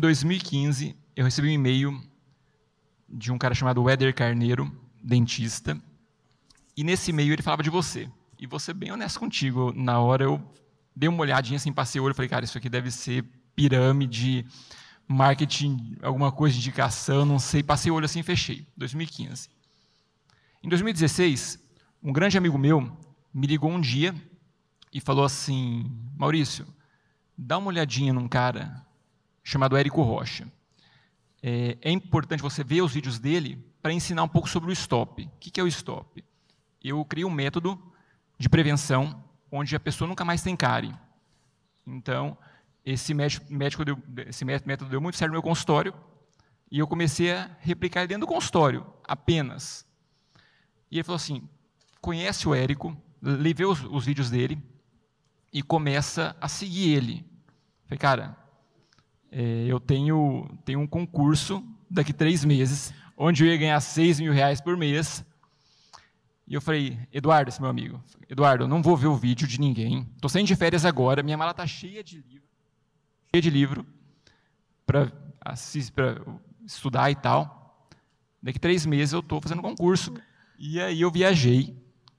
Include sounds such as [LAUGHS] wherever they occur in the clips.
Em 2015, eu recebi um e-mail de um cara chamado Éder Carneiro, dentista, e nesse e-mail ele falava de você. E ser bem honesto contigo, na hora eu dei uma olhadinha assim, passei o olho, falei, cara, isso aqui deve ser pirâmide, marketing, alguma coisa de indicação, não sei, passei o olho assim e fechei, 2015. Em 2016, um grande amigo meu me ligou um dia e falou assim: Maurício, dá uma olhadinha num cara chamado Érico Rocha. É, é importante você ver os vídeos dele para ensinar um pouco sobre o stop. O que é o stop? Eu criei um método de prevenção onde a pessoa nunca mais tem cárie. Então, esse, médico deu, esse método deu muito certo no meu consultório e eu comecei a replicar dentro do consultório, apenas. E ele falou assim: conhece o Érico, levei os, os vídeos dele e começa a seguir ele. Falei, cara, é, eu tenho, tenho um concurso daqui três meses, onde eu ia ganhar seis mil reais por mês. E eu falei, Eduardo, esse meu amigo, Eduardo, eu não vou ver o vídeo de ninguém. Estou saindo de férias agora, minha mala está cheia de livro, cheia de livro para estudar e tal. Daqui três meses eu estou fazendo concurso. E aí eu viajei,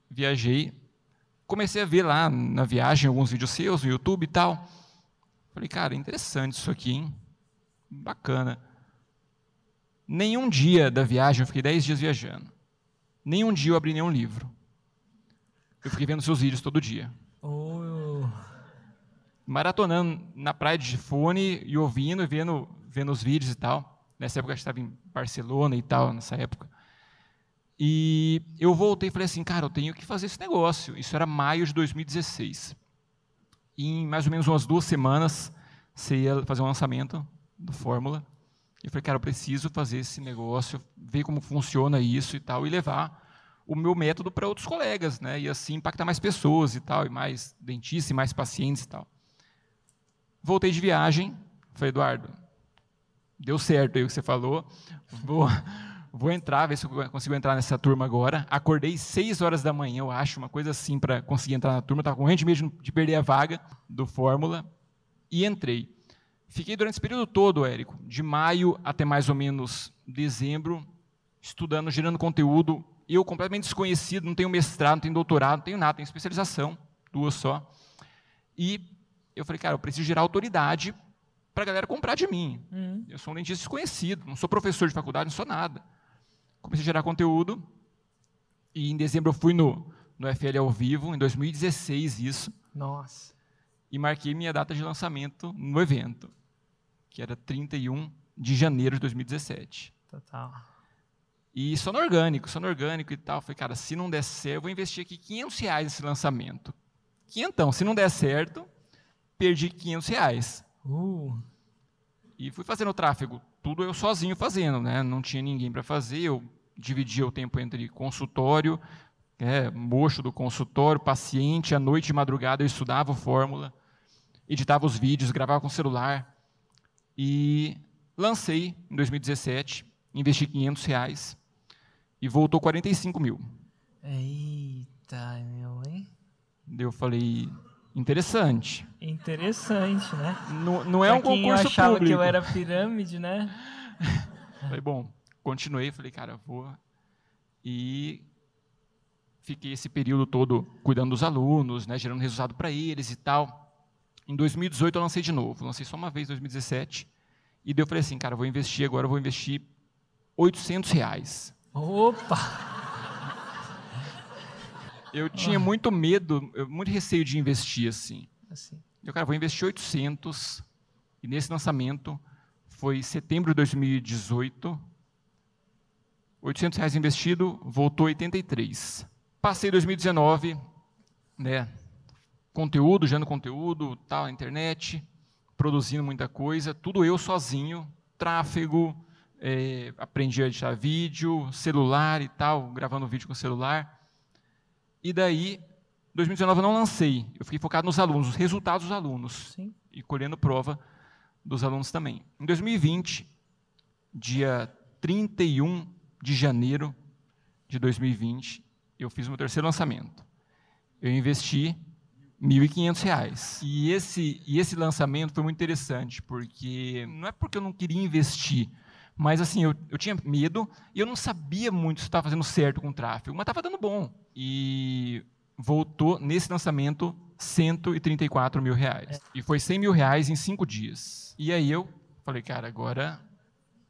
viajei, comecei a ver lá na viagem alguns vídeos seus no YouTube e tal. Falei, cara, interessante isso aqui, hein? Bacana. Nenhum dia da viagem, eu fiquei dez dias viajando. Nenhum dia eu abri nenhum livro. Eu fiquei vendo seus vídeos todo dia. Oh. Maratonando na praia de fone e ouvindo, vendo, vendo os vídeos e tal. Nessa época eu estava em Barcelona e tal, nessa época. E eu voltei e falei assim, cara, eu tenho que fazer esse negócio. Isso era maio de 2016. Em mais ou menos umas duas semanas, você ia fazer um lançamento do Fórmula. E eu falei, cara, eu preciso fazer esse negócio, ver como funciona isso e tal, e levar o meu método para outros colegas, né? E assim impactar mais pessoas e tal, e mais dentistas, e mais pacientes e tal. Voltei de viagem, falei, Eduardo, deu certo aí o que você falou, vou vou entrar, ver se eu consigo entrar nessa turma agora. Acordei 6 horas da manhã, eu acho, uma coisa assim, para conseguir entrar na turma. Estava com de mesmo de perder a vaga do Fórmula. E entrei. Fiquei durante esse período todo, Érico, de maio até mais ou menos dezembro, estudando, gerando conteúdo. Eu completamente desconhecido, não tenho mestrado, não tenho doutorado, não tenho nada, tenho especialização, duas só. E eu falei, cara, eu preciso gerar autoridade para a galera comprar de mim. Uhum. Eu sou um dentista desconhecido, não sou professor de faculdade, não sou nada comecei a gerar conteúdo. E em dezembro eu fui no, no FL ao vivo, em 2016 isso. Nossa. E marquei minha data de lançamento no evento, que era 31 de janeiro de 2017. Total. E só no orgânico, só no orgânico e tal. Falei, cara, se não der certo, eu vou investir aqui 500 reais nesse lançamento. Quinhentão. Se não der certo, perdi 500 reais. Uh. E fui fazendo o tráfego tudo eu sozinho fazendo, né? Não tinha ninguém para fazer, eu dividia o tempo entre consultório, é, mocho do consultório, paciente, à noite e madrugada eu estudava fórmula, editava os vídeos, gravava com o celular e lancei em 2017, investi 500 reais e voltou 45 mil. Eita, meu, hein? Eu falei, Interessante. Interessante, né? Não, não é pra um quem concurso achava público. que eu era pirâmide, né? [LAUGHS] Falei, bom, continuei, falei, cara, vou. E fiquei esse período todo cuidando dos alunos, né, gerando resultado para eles e tal. Em 2018 eu lancei de novo, lancei só uma vez em 2017. E daí eu falei assim, cara, vou investir agora, vou investir 800 reais. Opa! Eu tinha ah. muito medo, muito receio de investir assim. assim. Eu, cara, vou investir 800 e nesse lançamento foi setembro de 2018. 800 reais investido, voltou 83. Passei 2019, né, conteúdo, gerando conteúdo, tal, na internet, produzindo muita coisa, tudo eu sozinho, tráfego, é, aprendi a editar vídeo, celular e tal, gravando vídeo com celular. E daí, 2019 eu não lancei. Eu fiquei focado nos alunos, os resultados dos alunos. Sim. E colhendo prova dos alunos também. Em 2020, dia 31 de janeiro de 2020, eu fiz o meu terceiro lançamento. Eu investi 1.500 reais. E esse, e esse lançamento foi muito interessante, porque não é porque eu não queria investir, mas assim, eu, eu tinha medo e eu não sabia muito se estava fazendo certo com o tráfego, mas estava dando bom. E voltou, nesse lançamento, 134 mil reais. E foi 100 mil reais em cinco dias. E aí eu falei, cara, agora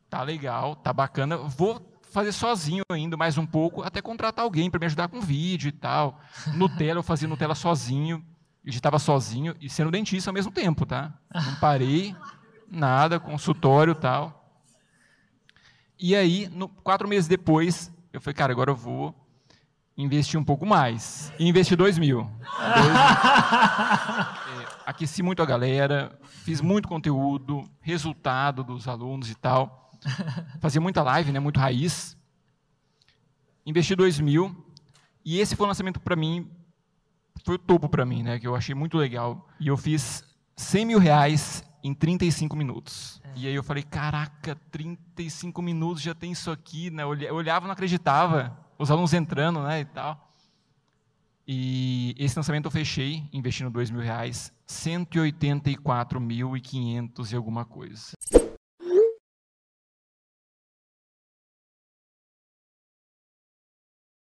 tá legal, tá bacana, vou fazer sozinho ainda mais um pouco, até contratar alguém para me ajudar com vídeo e tal. [LAUGHS] Nutella, eu fazia Nutella sozinho, editava sozinho e sendo dentista ao mesmo tempo, tá? Não parei, nada, consultório e tal. E aí, no, quatro meses depois, eu falei, cara, agora eu vou investir um pouco mais. E investi dois mil. Dois. [LAUGHS] É, aqueci muito a galera, fiz muito conteúdo, resultado dos alunos e tal. Fazia muita live, né, muito raiz. Investi dois mil. E esse foi o lançamento para mim, foi o topo para mim, né, que eu achei muito legal. E eu fiz 100 mil reais em 35 minutos. É. E aí eu falei, caraca, 35 minutos já tem isso aqui, né? Eu olhava e não acreditava, os alunos entrando, né, e tal. E esse lançamento eu fechei, investindo dois mil reais, 184.500 e alguma coisa.